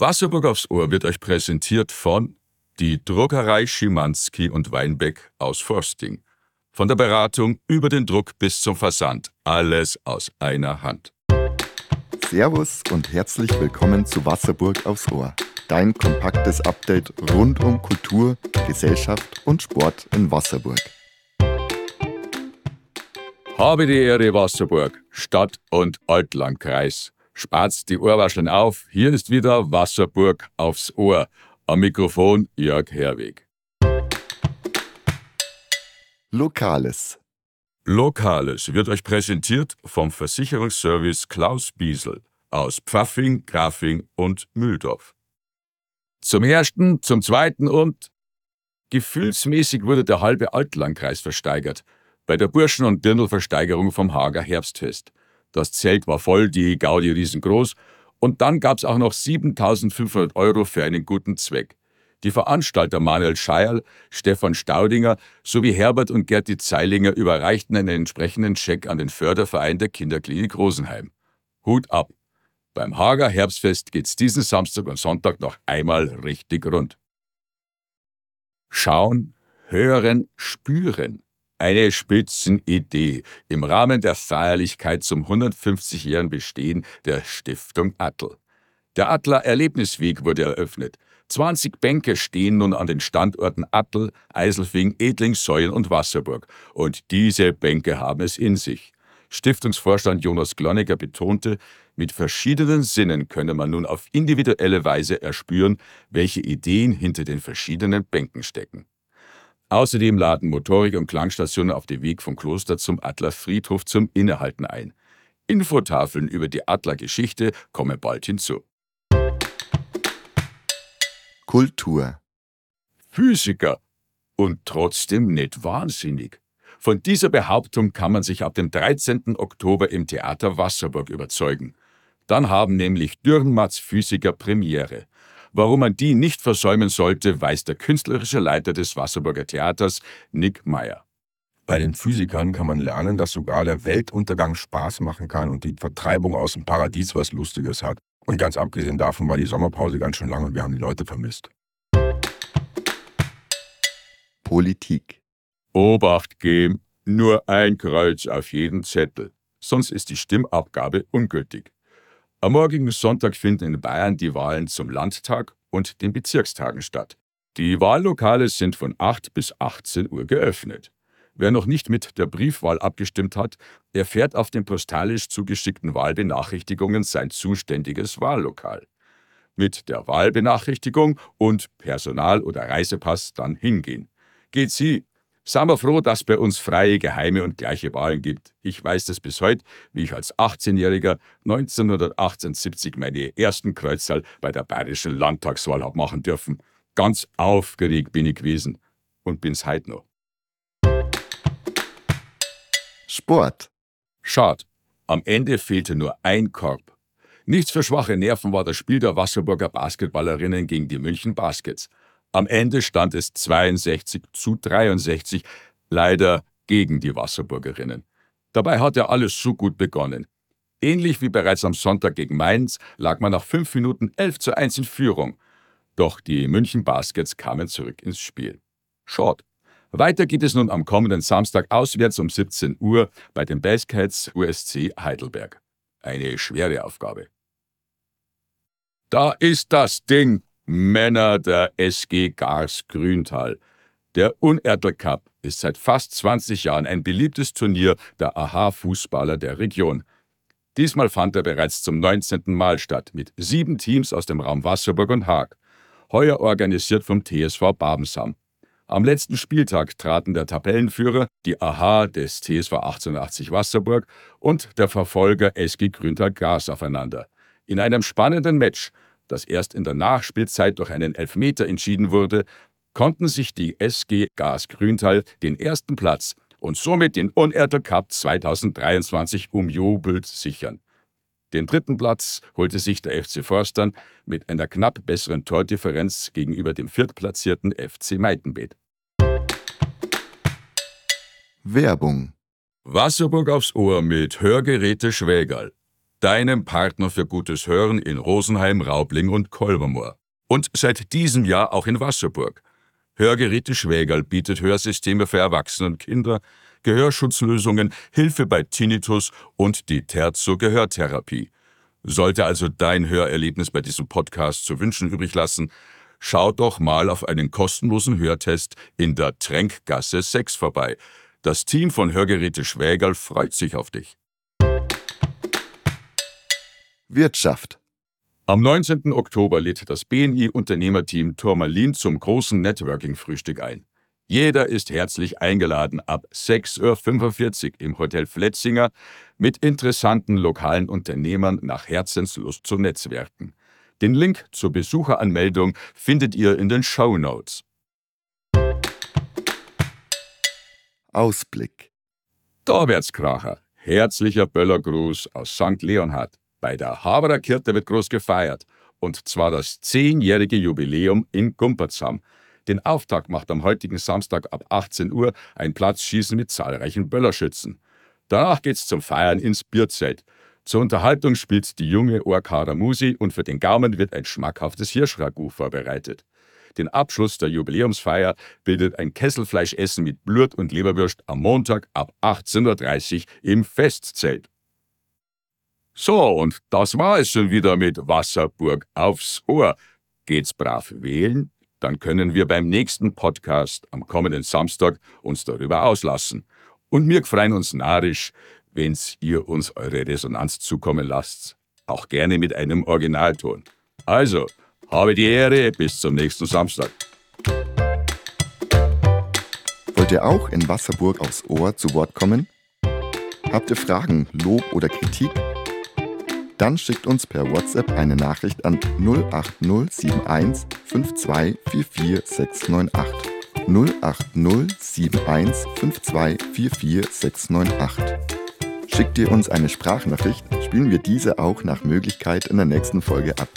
Wasserburg aufs Ohr wird euch präsentiert von die Druckerei Schimanski und Weinbeck aus Forsting. Von der Beratung über den Druck bis zum Versand. Alles aus einer Hand. Servus und herzlich willkommen zu Wasserburg aufs Ohr. Dein kompaktes Update rund um Kultur, Gesellschaft und Sport in Wasserburg. Habe die Ehre Wasserburg, Stadt- und Altlandkreis. Spatzt die Ohrwascheln auf, hier ist wieder Wasserburg aufs Ohr. Am Mikrofon Jörg Herweg. Lokales. Lokales wird euch präsentiert vom Versicherungsservice Klaus Biesel aus Pfaffing, Grafing und Mühldorf. Zum ersten, zum zweiten und gefühlsmäßig wurde der halbe Altlandkreis versteigert bei der Burschen- und Dirndlversteigerung vom Hager Herbstfest. Das Zelt war voll, die Gaudi riesengroß und dann gab's auch noch 7500 Euro für einen guten Zweck. Die Veranstalter Manuel Scheierl, Stefan Staudinger sowie Herbert und Gerti Zeilinger überreichten einen entsprechenden Scheck an den Förderverein der Kinderklinik Rosenheim. Hut ab! Beim Hager Herbstfest geht's diesen Samstag und Sonntag noch einmal richtig rund. Schauen, hören, spüren. Eine Spitzenidee im Rahmen der Feierlichkeit zum 150-jährigen Bestehen der Stiftung Attl. Der Attler Erlebnisweg wurde eröffnet. 20 Bänke stehen nun an den Standorten Attl, Eiselfing, Edling, Säulen und Wasserburg. Und diese Bänke haben es in sich. Stiftungsvorstand Jonas Glonnecker betonte, mit verschiedenen Sinnen könne man nun auf individuelle Weise erspüren, welche Ideen hinter den verschiedenen Bänken stecken. Außerdem laden Motorik- und Klangstationen auf dem Weg vom Kloster zum Adler Friedhof zum Innehalten ein. Infotafeln über die Adler Geschichte kommen bald hinzu. Kultur. Physiker und trotzdem nicht wahnsinnig. Von dieser Behauptung kann man sich ab dem 13. Oktober im Theater Wasserburg überzeugen. Dann haben nämlich Dürrenmatts Physiker Premiere. Warum man die nicht versäumen sollte, weiß der künstlerische Leiter des Wasserburger Theaters, Nick Meyer. Bei den Physikern kann man lernen, dass sogar der Weltuntergang Spaß machen kann und die Vertreibung aus dem Paradies was Lustiges hat. Und ganz abgesehen davon war die Sommerpause ganz schön lang und wir haben die Leute vermisst. Politik. Obacht geben, nur ein Kreuz auf jeden Zettel, sonst ist die Stimmabgabe ungültig. Am morgigen Sonntag finden in Bayern die Wahlen zum Landtag und den Bezirkstagen statt. Die Wahllokale sind von 8 bis 18 Uhr geöffnet. Wer noch nicht mit der Briefwahl abgestimmt hat, erfährt auf den postalisch zugeschickten Wahlbenachrichtigungen sein zuständiges Wahllokal. Mit der Wahlbenachrichtigung und Personal- oder Reisepass dann hingehen. Geht sie Seien wir froh, dass es bei uns freie, geheime und gleiche Wahlen gibt. Ich weiß das bis heute, wie ich als 18-Jähriger 1978 meine ersten Kreuzzahl bei der bayerischen Landtagswahl habe machen dürfen. Ganz aufgeregt bin ich gewesen und bin's heute noch. Sport. Schad. Am Ende fehlte nur ein Korb. Nichts für schwache Nerven war das Spiel der Wasserburger Basketballerinnen gegen die München Baskets. Am Ende stand es 62 zu 63, leider gegen die Wasserburgerinnen. Dabei hat ja alles so gut begonnen. Ähnlich wie bereits am Sonntag gegen Mainz lag man nach fünf Minuten 11 zu 1 in Führung. Doch die München Baskets kamen zurück ins Spiel. Short. Weiter geht es nun am kommenden Samstag auswärts um 17 Uhr bei den Baskets USC Heidelberg. Eine schwere Aufgabe. Da ist das Ding, Männer der SG Gars Grüntal. Der Unertel Cup ist seit fast 20 Jahren ein beliebtes Turnier der AHA-Fußballer der Region. Diesmal fand er bereits zum 19. Mal statt, mit sieben Teams aus dem Raum Wasserburg und Haag. Heuer organisiert vom TSV Babensam. Am letzten Spieltag traten der Tabellenführer, die AHA des TSV 1880 Wasserburg und der Verfolger SG Grüntal Gras aufeinander. In einem spannenden Match das erst in der Nachspielzeit durch einen Elfmeter entschieden wurde, konnten sich die SG Gas Grüntal den ersten Platz und somit den Unertel Cup 2023 umjubelt sichern. Den dritten Platz holte sich der FC Forstern mit einer knapp besseren Tordifferenz gegenüber dem viertplatzierten FC Meitenbeet. Werbung. Wasserburg aufs Ohr mit Hörgeräte Schwägerl. Deinem Partner für gutes Hören in Rosenheim, Raubling und Kolbermoor. Und seit diesem Jahr auch in Wasserburg. Hörgeräte Schwägerl bietet Hörsysteme für Erwachsene und Kinder, Gehörschutzlösungen, Hilfe bei Tinnitus und die Terzo Gehörtherapie. Sollte also dein Hörerlebnis bei diesem Podcast zu wünschen übrig lassen, schau doch mal auf einen kostenlosen Hörtest in der Tränkgasse 6 vorbei. Das Team von Hörgeräte Schwägerl freut sich auf dich. Wirtschaft. Am 19. Oktober lädt das BNI-Unternehmerteam Turmalin zum großen Networking-Frühstück ein. Jeder ist herzlich eingeladen ab 6.45 Uhr im Hotel Fletzinger mit interessanten lokalen Unternehmern nach Herzenslust zu netzwerken. Den Link zur Besucheranmeldung findet ihr in den Show Notes. Ausblick. Torwärtskracher, herzlicher Böllergruß aus St. Leonhard. Bei der Haberer Kirche wird groß gefeiert. Und zwar das zehnjährige Jubiläum in Gumpertsam. Den Auftakt macht am heutigen Samstag ab 18 Uhr ein Platzschießen mit zahlreichen Böllerschützen. Danach geht's zum Feiern ins Bierzelt. Zur Unterhaltung spielt die junge Orkader Musi und für den Gaumen wird ein schmackhaftes Hirschragout vorbereitet. Den Abschluss der Jubiläumsfeier bildet ein Kesselfleischessen mit Blurt und Leberwürst am Montag ab 18.30 Uhr im Festzelt. So, und das war es schon wieder mit Wasserburg aufs Ohr. Geht's brav wählen? Dann können wir beim nächsten Podcast am kommenden Samstag uns darüber auslassen. Und wir freuen uns narisch, wenn's ihr uns eure Resonanz zukommen lasst. Auch gerne mit einem Originalton. Also, habe die Ehre, bis zum nächsten Samstag. Wollt ihr auch in Wasserburg aufs Ohr zu Wort kommen? Habt ihr Fragen, Lob oder Kritik? Dann schickt uns per WhatsApp eine Nachricht an 08071 5244698. 08071 5244698. Schickt ihr uns eine Sprachnachricht, spielen wir diese auch nach Möglichkeit in der nächsten Folge ab.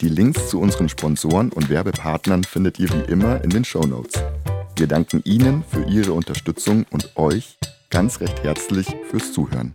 Die Links zu unseren Sponsoren und Werbepartnern findet ihr wie immer in den Show Notes. Wir danken Ihnen für Ihre Unterstützung und euch ganz recht herzlich fürs Zuhören.